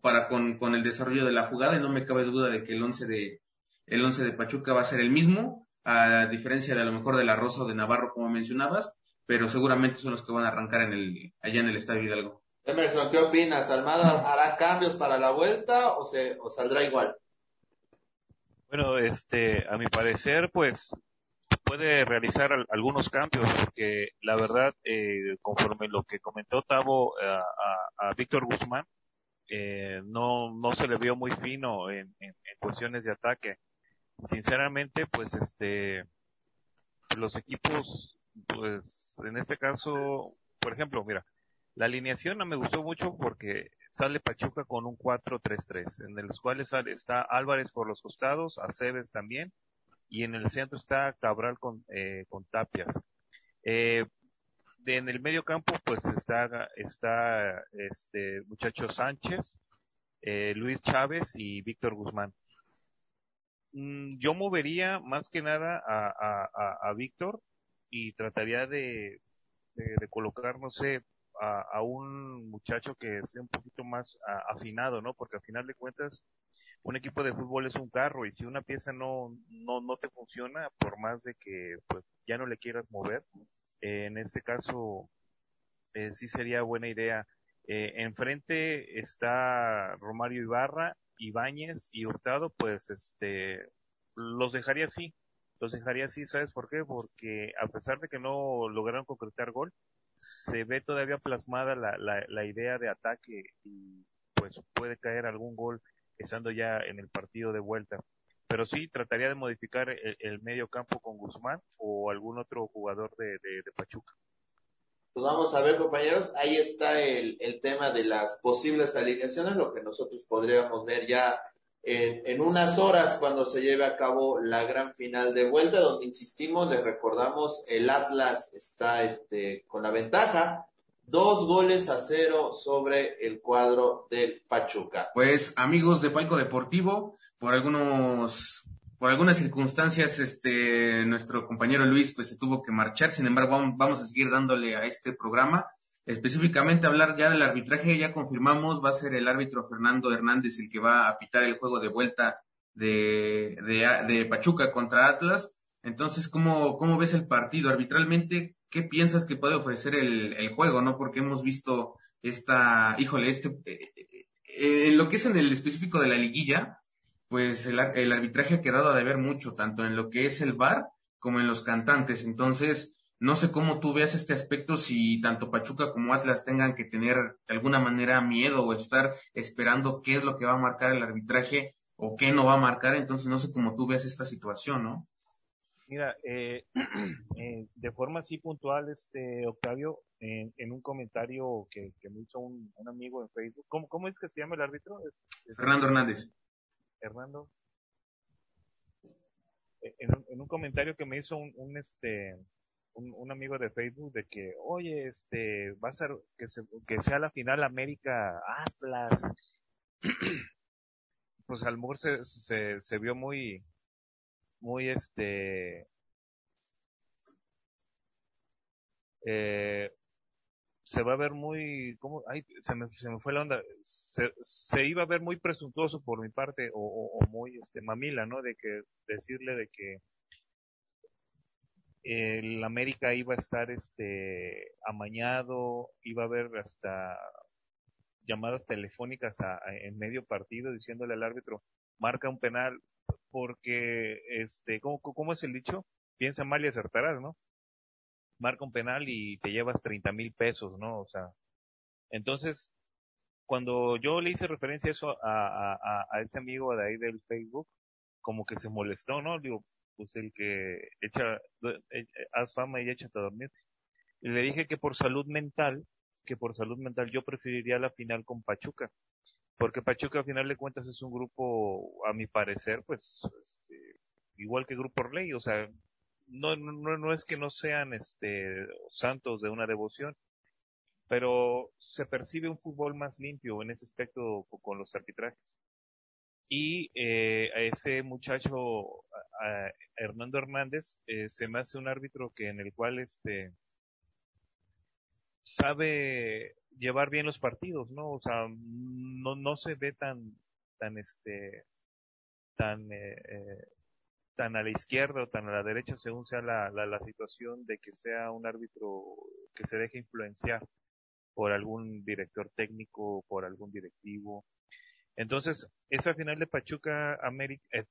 para con, con el desarrollo de la jugada y no me cabe duda de que el once de, el once de Pachuca va a ser el mismo, a diferencia de a lo mejor de la Rosa o de Navarro, como mencionabas, pero seguramente son los que van a arrancar en el, allá en el Estadio Hidalgo. Emerson, ¿qué opinas? ¿Almada hará cambios para la vuelta o, se, o saldrá igual? Bueno, este, a mi parecer, pues puede realizar algunos cambios porque la verdad, eh, conforme lo que comentó Tavo a, Víctor Guzmán, eh, no, no se le vio muy fino en, en, cuestiones de ataque. Sinceramente, pues este, los equipos, pues en este caso, por ejemplo, mira, la alineación no me gustó mucho porque sale Pachuca con un 4-3-3, en los cuales sale, está Álvarez por los costados, Aceves también, y en el centro está Cabral con, eh, con Tapias. Eh, de, en el medio campo, pues está, está este muchacho Sánchez, eh, Luis Chávez y Víctor Guzmán. Mm, yo movería más que nada a, a, a, Víctor y trataría de, de colocar, no sé, a, un muchacho que esté un poquito más afinado, ¿no? Porque al final de cuentas, un equipo de fútbol es un carro y si una pieza no, no, no te funciona, por más de que pues ya no le quieras mover, en este caso eh, sí sería buena idea. Eh, enfrente está Romario Ibarra, Ibáñez y Hurtado, pues este los dejaría así, los dejaría así, ¿sabes por qué? Porque a pesar de que no lograron concretar gol, se ve todavía plasmada la, la, idea de ataque y pues puede caer algún gol estando ya en el partido de vuelta. Pero sí, trataría de modificar el, medio campo con Guzmán o algún otro jugador de, de, Pachuca. Pues vamos a ver, compañeros, ahí está el, el tema de las posibles alineaciones, lo que nosotros podríamos ver ya en, unas horas cuando se lleve a cabo la gran final de vuelta, donde insistimos, les recordamos, el Atlas está este, con la ventaja, dos goles a cero sobre el cuadro del Pachuca. Pues amigos de Palco Deportivo, por algunos por algunas circunstancias, este, nuestro compañero Luis, pues se tuvo que marchar. Sin embargo, vamos a seguir dándole a este programa específicamente hablar ya del arbitraje, ya confirmamos, va a ser el árbitro Fernando Hernández el que va a pitar el juego de vuelta de, de, Pachuca contra Atlas. Entonces, ¿cómo, ¿cómo ves el partido? Arbitralmente, ¿qué piensas que puede ofrecer el, el juego, no? Porque hemos visto esta, híjole, este, eh, eh, en lo que es en el específico de la liguilla, pues el, el arbitraje ha quedado a deber mucho, tanto en lo que es el VAR como en los cantantes. Entonces, no sé cómo tú veas este aspecto, si tanto Pachuca como Atlas tengan que tener de alguna manera miedo o estar esperando qué es lo que va a marcar el arbitraje o qué no va a marcar. Entonces, no sé cómo tú veas esta situación, ¿no? Mira, eh, eh, de forma así puntual, este Octavio, en, en un comentario que, que me hizo un, un, amigo en Facebook, ¿cómo, ¿cómo es que se llama el árbitro? Fernando Hernández. Hernando. En, en, un comentario que me hizo un, un este un, amigo de Facebook de que, oye, este, va a ser, que, que sea la final América Atlas. pues al mejor se, se, se vio muy, muy este, eh, se va a ver muy, ¿cómo? Ay, se me, se me fue la onda. Se, se iba a ver muy presuntuoso por mi parte o, o, o, muy, este, mamila, ¿no? De que, decirle de que, el América iba a estar este amañado, iba a haber hasta llamadas telefónicas en medio partido diciéndole al árbitro marca un penal porque este ¿cómo, es el dicho? Piensa mal y acertarás, ¿no? Marca un penal y te llevas 30 mil pesos, ¿no? O sea, entonces cuando yo le hice referencia a eso a, a, a ese amigo de ahí del Facebook, como que se molestó, ¿no? Digo, pues el que echa, eh, haz fama y échate a dormir. Y le dije que por salud mental, que por salud mental yo preferiría la final con Pachuca. Porque Pachuca, a final de cuentas, es un grupo, a mi parecer, pues, este, igual que Grupo Orley, o sea, no, no, no es que no sean, este, santos de una devoción, pero se percibe un fútbol más limpio en ese aspecto con los arbitrajes. Y eh, a ese muchacho, a Hernando Hernández, eh, se me hace un árbitro que en el cual este sabe llevar bien los partidos, ¿no? O sea, no, no se ve tan, tan este, tan, eh, eh, tan a la izquierda o tan a la derecha según sea la, la, la situación de que sea un árbitro que se deje influenciar por algún director técnico, por algún directivo. Entonces, esa final de Pachuca América, eh,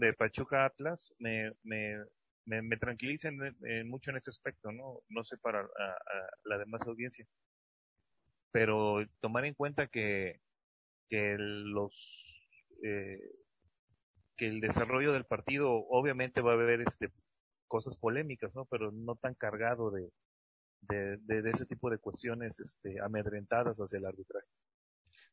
de Pachuca Atlas me, me, me, tranquiliza en, mucho en ese aspecto, ¿no? No sé para la demás audiencia. Pero tomar en cuenta que, los, eh, que el desarrollo del partido obviamente va a haber este, cosas polémicas, ¿no? Pero no tan cargado de, ese tipo de cuestiones este, amedrentadas hacia el arbitraje.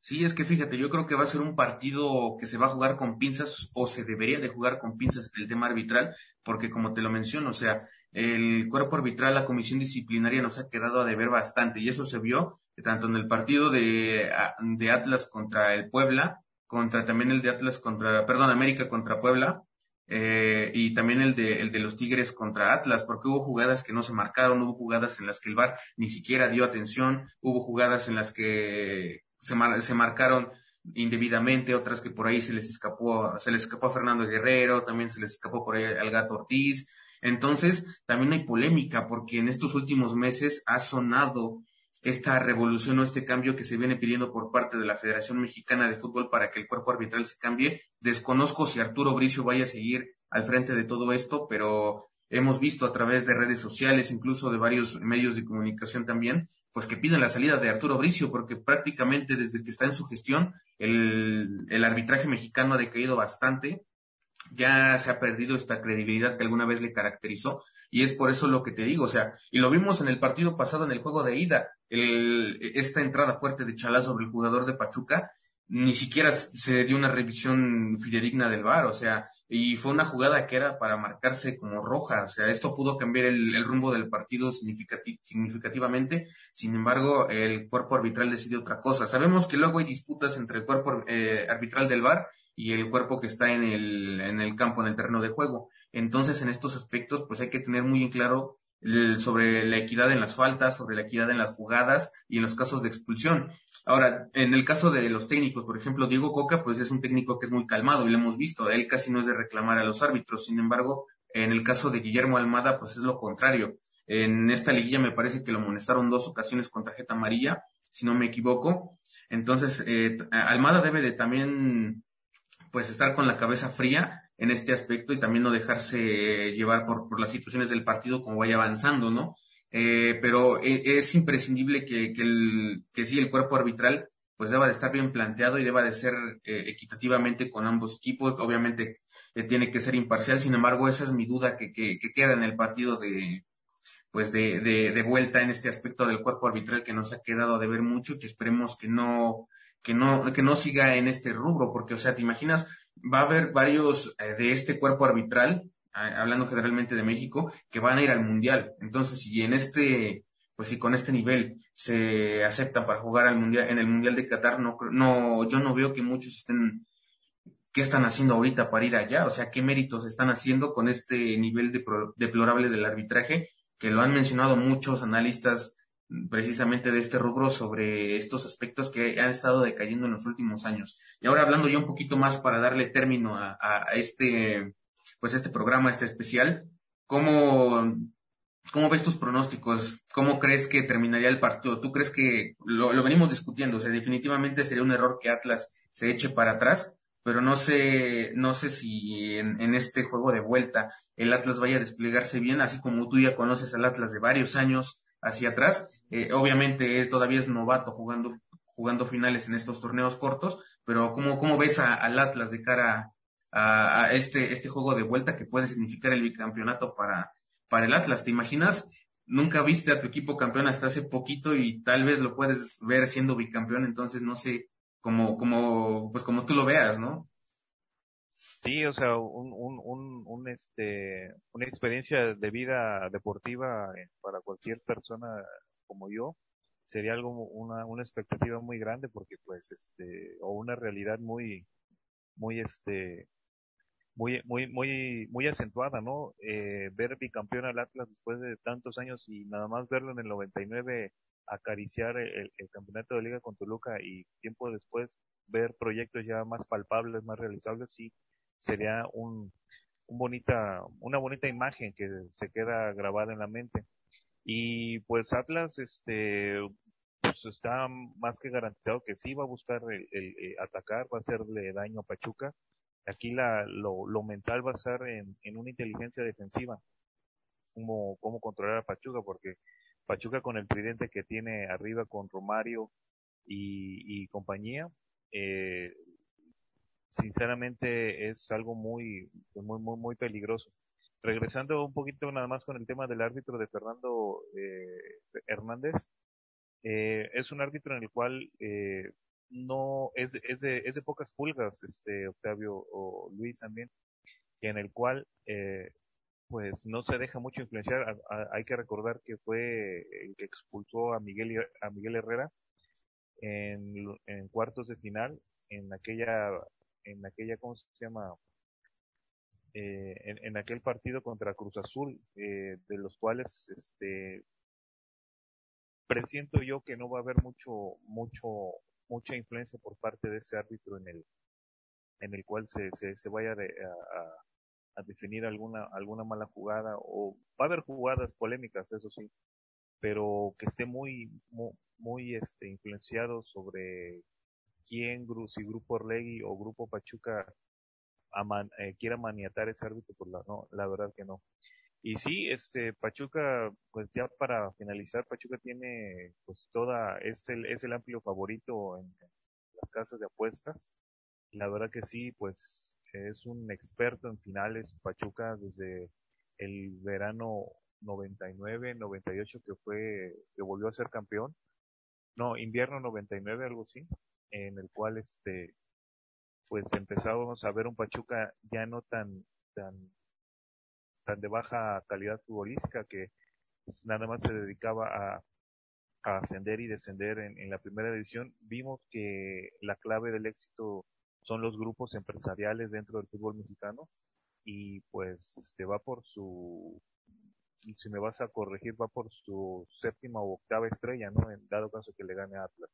Sí, es que fíjate, yo creo que va a ser un partido que se va a jugar con pinzas o se debería de jugar con pinzas el tema arbitral, porque como te lo menciono, o sea, el cuerpo arbitral, la comisión disciplinaria nos ha quedado a deber bastante y eso se vio tanto en el partido de, de Atlas contra el Puebla, contra también el de Atlas contra, perdón, América contra Puebla, eh, y también el de, el de los Tigres contra Atlas, porque hubo jugadas que no se marcaron, hubo jugadas en las que el VAR ni siquiera dio atención, hubo jugadas en las que se, se marcaron indebidamente, otras que por ahí se les escapó, se les escapó a Fernando Guerrero, también se les escapó por ahí al Gato Ortiz. Entonces, también hay polémica porque en estos últimos meses ha sonado esta revolución o este cambio que se viene pidiendo por parte de la Federación Mexicana de Fútbol para que el cuerpo arbitral se cambie. Desconozco si Arturo Bricio vaya a seguir al frente de todo esto, pero hemos visto a través de redes sociales, incluso de varios medios de comunicación también, pues que piden la salida de Arturo Bricio, porque prácticamente desde que está en su gestión, el, el arbitraje mexicano ha decaído bastante, ya se ha perdido esta credibilidad que alguna vez le caracterizó, y es por eso lo que te digo, o sea, y lo vimos en el partido pasado en el juego de ida, el, esta entrada fuerte de Chalá sobre el jugador de Pachuca, ni siquiera se dio una revisión fidedigna del VAR, o sea, y fue una jugada que era para marcarse como roja, o sea, esto pudo cambiar el, rumbo del partido significativamente, sin embargo, el cuerpo arbitral decidió otra cosa. Sabemos que luego hay disputas entre el cuerpo eh, arbitral del VAR y el cuerpo que está en el, en el campo, en el terreno de juego. Entonces, en estos aspectos, pues hay que tener muy en claro sobre la equidad en las faltas, sobre la equidad en las jugadas y en los casos de expulsión. Ahora, en el caso de los técnicos, por ejemplo, Diego Coca, pues es un técnico que es muy calmado y lo hemos visto, él casi no es de reclamar a los árbitros, sin embargo, en el caso de Guillermo Almada, pues es lo contrario. En esta liguilla me parece que lo amonestaron dos ocasiones con tarjeta amarilla, si no me equivoco. Entonces, eh, Almada debe de también, pues, estar con la cabeza fría en este aspecto y también no dejarse llevar por, por las situaciones del partido como vaya avanzando, ¿no? Eh, pero e, es, imprescindible que, que, sí el cuerpo arbitral pues deba de estar bien planteado y deba de ser eh, equitativamente con ambos equipos. Obviamente eh, tiene que ser imparcial, sin embargo, esa es mi duda que, que, que queda en el partido de pues de, de, de, vuelta en este aspecto del cuerpo arbitral que nos ha quedado de ver mucho y que esperemos que no, que no, que no siga en este rubro, porque, o sea, te imaginas, va a haber varios eh, de este cuerpo arbitral, hablando generalmente de México, que van a ir al mundial. Entonces, si en este, pues si con este nivel se aceptan para jugar al mundial, en el mundial de Qatar, no, no, yo no veo que muchos estén, ¿qué están haciendo ahorita para ir allá? O sea, ¿qué méritos están haciendo con este nivel de deplorable del arbitraje? Que lo han mencionado muchos analistas precisamente de este rubro sobre estos aspectos que han estado decayendo en los últimos años. Y ahora hablando yo un poquito más para darle término a, este, pues este programa, este especial, ¿cómo, cómo ves tus pronósticos? ¿Cómo crees que terminaría el partido? ¿Tú crees que lo, lo venimos discutiendo? O sea, definitivamente sería un error que Atlas se eche para atrás, pero no sé, no sé si en, en, este juego de vuelta el Atlas vaya a desplegarse bien, así como tú ya conoces al Atlas de varios años hacia atrás, eh, obviamente es, todavía es novato jugando, jugando finales en estos torneos cortos, pero ¿cómo, cómo ves al Atlas de cara a, este, este juego de vuelta que puede significar el bicampeonato para, para el Atlas? ¿Te imaginas? Nunca viste a tu equipo campeón hasta hace poquito y tal vez lo puedes ver siendo bicampeón, entonces no sé cómo, cómo, pues como tú lo veas, ¿no? Sí, o sea, un, un, un, un, este, una experiencia de vida deportiva eh, para cualquier persona como yo sería algo, una, una expectativa muy grande porque pues, este, o una realidad muy, muy, este, muy, muy, muy, muy acentuada, ¿no? Eh, ver bicampeón al Atlas después de tantos años y nada más verlo en el 99 acariciar el, el campeonato de liga con Toluca y tiempo después ver proyectos ya más palpables, más realizables, sí, sería un, un bonita, una bonita imagen que se queda grabada en la mente. Y pues Atlas, este, pues está más que garantizado que sí va a buscar el, eh, atacar, va a hacerle daño a Pachuca. Aquí la, lo, mental va a estar en, una inteligencia defensiva, como cómo controlar a Pachuca, porque Pachuca con el tridente que tiene arriba con Romario y, y compañía, eh, sinceramente es algo muy, muy, muy, muy peligroso. Regresando un poquito nada más con el tema del árbitro de Fernando eh, Hernández, eh, es un árbitro en el cual eh, no es, es, de, es de pocas pulgas, este Octavio o Luis también, en el cual eh, pues no se deja mucho influenciar. hay que recordar que fue el que expulsó a Miguel a Miguel Herrera en, en cuartos de final en aquella en aquella, ¿cómo se llama? Eh, en, aquel partido contra Cruz Azul, eh, de los cuales, este, presiento yo que no va a haber mucho, mucho, mucha influencia por parte de ese árbitro en el, en el cual se, se, vaya de, a, definir alguna, alguna mala jugada, o va a haber jugadas polémicas, eso sí, pero que esté muy, muy, muy este, influenciado sobre quién, si Grupo Orlegui o Grupo Pachuca eh, quiera maniatar ese árbitro, por la, no, la verdad que no. Y sí, este Pachuca, pues ya para finalizar, Pachuca tiene pues toda, es el, es el amplio favorito en, las casas de apuestas. La verdad que sí, pues es un experto en finales Pachuca desde el verano 99, 98 que fue, que volvió a ser campeón. No, invierno 99, algo así en el cual este pues empezábamos a ver un Pachuca ya no tan tan tan de baja calidad futbolística que pues, nada más se dedicaba a, ascender y descender en, en, la primera división. Vimos que la clave del éxito son los grupos empresariales dentro del fútbol mexicano y pues este va por su si me vas a corregir va por su séptima o octava estrella no en dado caso que le gane a Atlas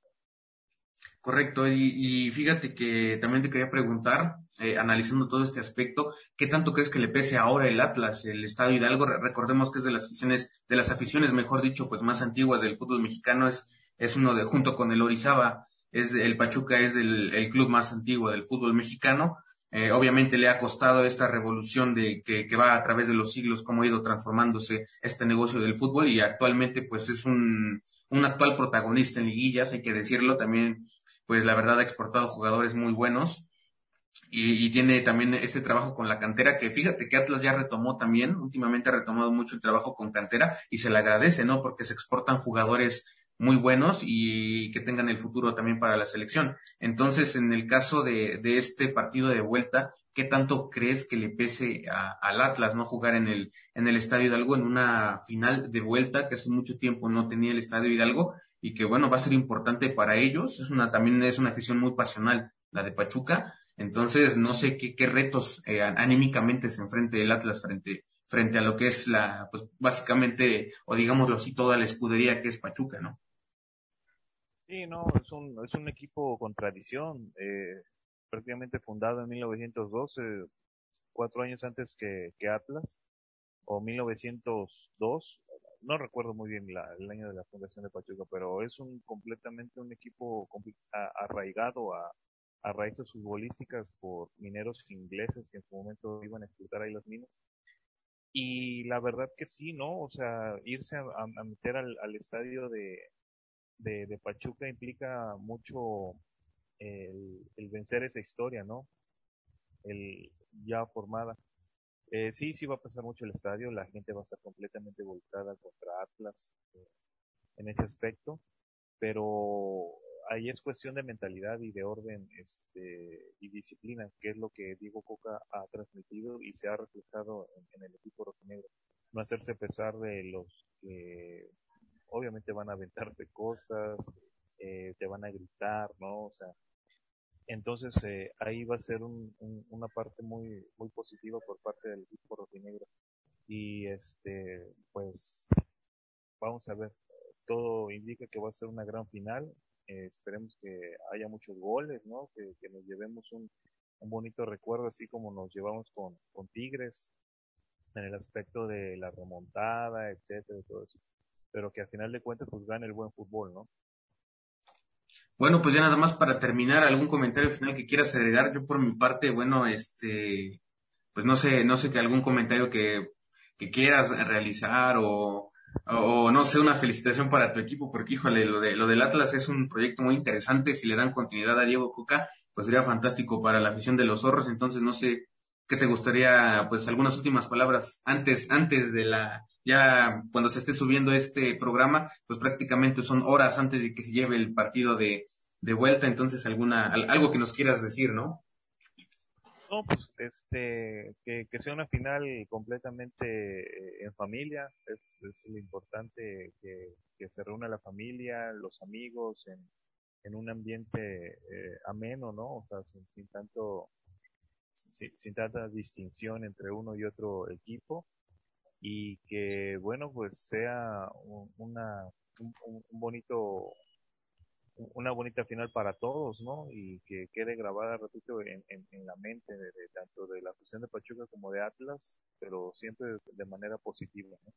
Correcto, y, fíjate que también te quería preguntar, eh, analizando todo este aspecto, ¿qué tanto crees que le pese ahora el Atlas, el Estado Hidalgo? Recordemos que es de las aficiones, de las aficiones, mejor dicho, pues más antiguas del fútbol mexicano, es, es uno de, junto con el Orizaba, es el Pachuca es el club más antiguo del fútbol mexicano. Eh, obviamente le ha costado esta revolución de que, que, va a través de los siglos, cómo ha ido transformándose este negocio del fútbol y actualmente pues es un, un actual protagonista en liguillas, hay que decirlo, también pues la verdad ha exportado jugadores muy buenos y, tiene también este trabajo con la cantera que fíjate que Atlas ya retomó también, últimamente ha retomado mucho el trabajo con cantera y se le agradece, ¿no? Porque se exportan jugadores muy buenos y que tengan el futuro también para la selección. Entonces, en el caso de, de este partido de vuelta, ¿qué tanto crees que le pese a, al Atlas no jugar en el, en el Estadio Hidalgo en una final de vuelta que hace mucho tiempo no tenía el Estadio Hidalgo y que bueno, va a ser importante para ellos. Es una, también es una afición muy pasional la de Pachuca. Entonces, no sé qué, qué retos eh, anímicamente se enfrente el Atlas frente, frente a lo que es la, pues básicamente, o digámoslo así, toda la escudería que es Pachuca, ¿no? Sí, no, es un, es un equipo con tradición, eh, prácticamente fundado en 1912, cuatro años antes que, que Atlas, o 1902, no recuerdo muy bien la, el año de la fundación de Pachuca, pero es un completamente un equipo arraigado a, raíces futbolísticas por mineros ingleses que en su momento iban a explotar ahí las minas. Y la verdad que sí, ¿no? O sea, irse a, meter al, al estadio de, de, Pachuca implica mucho el, vencer esa historia, ¿no? El ya formada. Eh, sí, sí va a pasar mucho el estadio, la gente va a estar completamente volcada contra Atlas eh, en ese aspecto, pero ahí es cuestión de mentalidad y de orden este, y disciplina, que es lo que Diego Coca ha transmitido y se ha reflejado en, el equipo rojinegro. No hacerse pesar de los que obviamente van a aventarte cosas, eh, te van a gritar, ¿no? O sea, entonces eh, ahí va a ser una parte muy muy positiva por parte del equipo rojinegro y este pues vamos a ver todo indica que va a ser una gran final eh, esperemos que haya muchos goles, ¿no? Que, nos llevemos un, bonito recuerdo, así como nos llevamos con, con Tigres, en el aspecto de la remontada, etcétera, todo eso. Pero que al final de cuentas, pues gane el buen fútbol, ¿no? Bueno, pues ya nada más para terminar, algún comentario final que quieras agregar. Yo por mi parte, bueno, este, pues no sé, no sé que algún comentario que, que quieras realizar o, o no sé, una felicitación para tu equipo, porque híjole, lo, de, lo del Atlas es un proyecto muy interesante, si le dan continuidad a Diego Coca, pues sería fantástico para la afición de los zorros, entonces no sé qué te gustaría, pues algunas últimas palabras antes, antes de la, ya cuando se esté subiendo este programa, pues prácticamente son horas antes de que se lleve el partido de, de vuelta, entonces alguna, algo que nos quieras decir, ¿no? No, pues este, que, que sea una final completamente eh, en familia, es, es lo importante que, que, se reúna la familia, los amigos, en, en un ambiente eh, ameno, ¿no? O sea, sin, sin tanto, sin, sin, tanta distinción entre uno y otro equipo y que, bueno, pues sea una, un, bonito una bonita final para todos, ¿no? Y que quede grabada, repito, en, en, la mente de, tanto de la afición de Pachuca como de Atlas, pero siempre de, manera positiva, ¿no?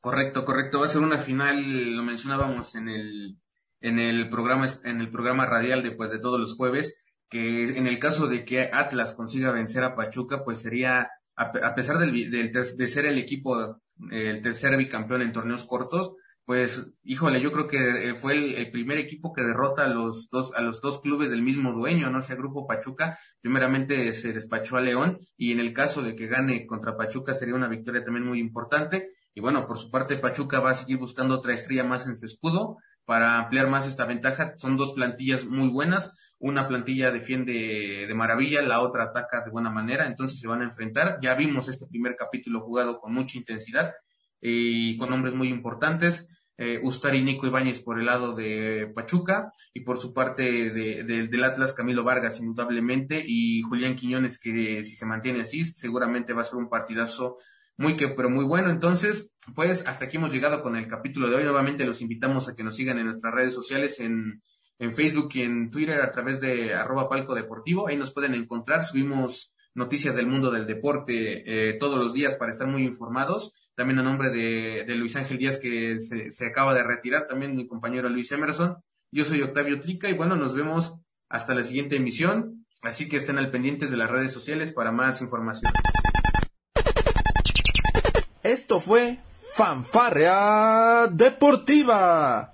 Correcto, correcto. Va a ser una final, lo mencionábamos en el, en el programa, en el programa radial de, pues, de todos los jueves, que en el caso de que Atlas consiga vencer a Pachuca, pues sería, a, pesar del, del, de ser el equipo, el tercer bicampeón en torneos cortos, pues, híjole, yo creo que eh, fue el, primer equipo que derrota a los dos, a los dos clubes del mismo dueño, no sea Grupo Pachuca. Primeramente se despachó a León y en el caso de que gane contra Pachuca sería una victoria también muy importante. Y bueno, por su parte Pachuca va a seguir buscando otra estrella más en su escudo para ampliar más esta ventaja. Son dos plantillas muy buenas. Una plantilla defiende de maravilla, la otra ataca de buena manera, entonces se van a enfrentar. Ya vimos este primer capítulo jugado con mucha intensidad y con nombres muy importantes. Eh, Ustari Nico Ibáñez por el lado de Pachuca y por su parte de, del Atlas Camilo Vargas indudablemente y Julián Quiñones que si se mantiene así seguramente va a ser un partidazo muy que pero muy bueno entonces pues hasta aquí hemos llegado con el capítulo de hoy nuevamente los invitamos a que nos sigan en nuestras redes sociales en, en Facebook y en Twitter a través de arroba palco deportivo ahí nos pueden encontrar subimos noticias del mundo del deporte eh, todos los días para estar muy informados también a nombre de, Luis Ángel Díaz que se, acaba de retirar, también mi compañero Luis Emerson. Yo soy Octavio Tlica y bueno, nos vemos hasta la siguiente emisión, así que estén al pendientes de las redes sociales para más información. Esto fue Fanfarrea Deportiva.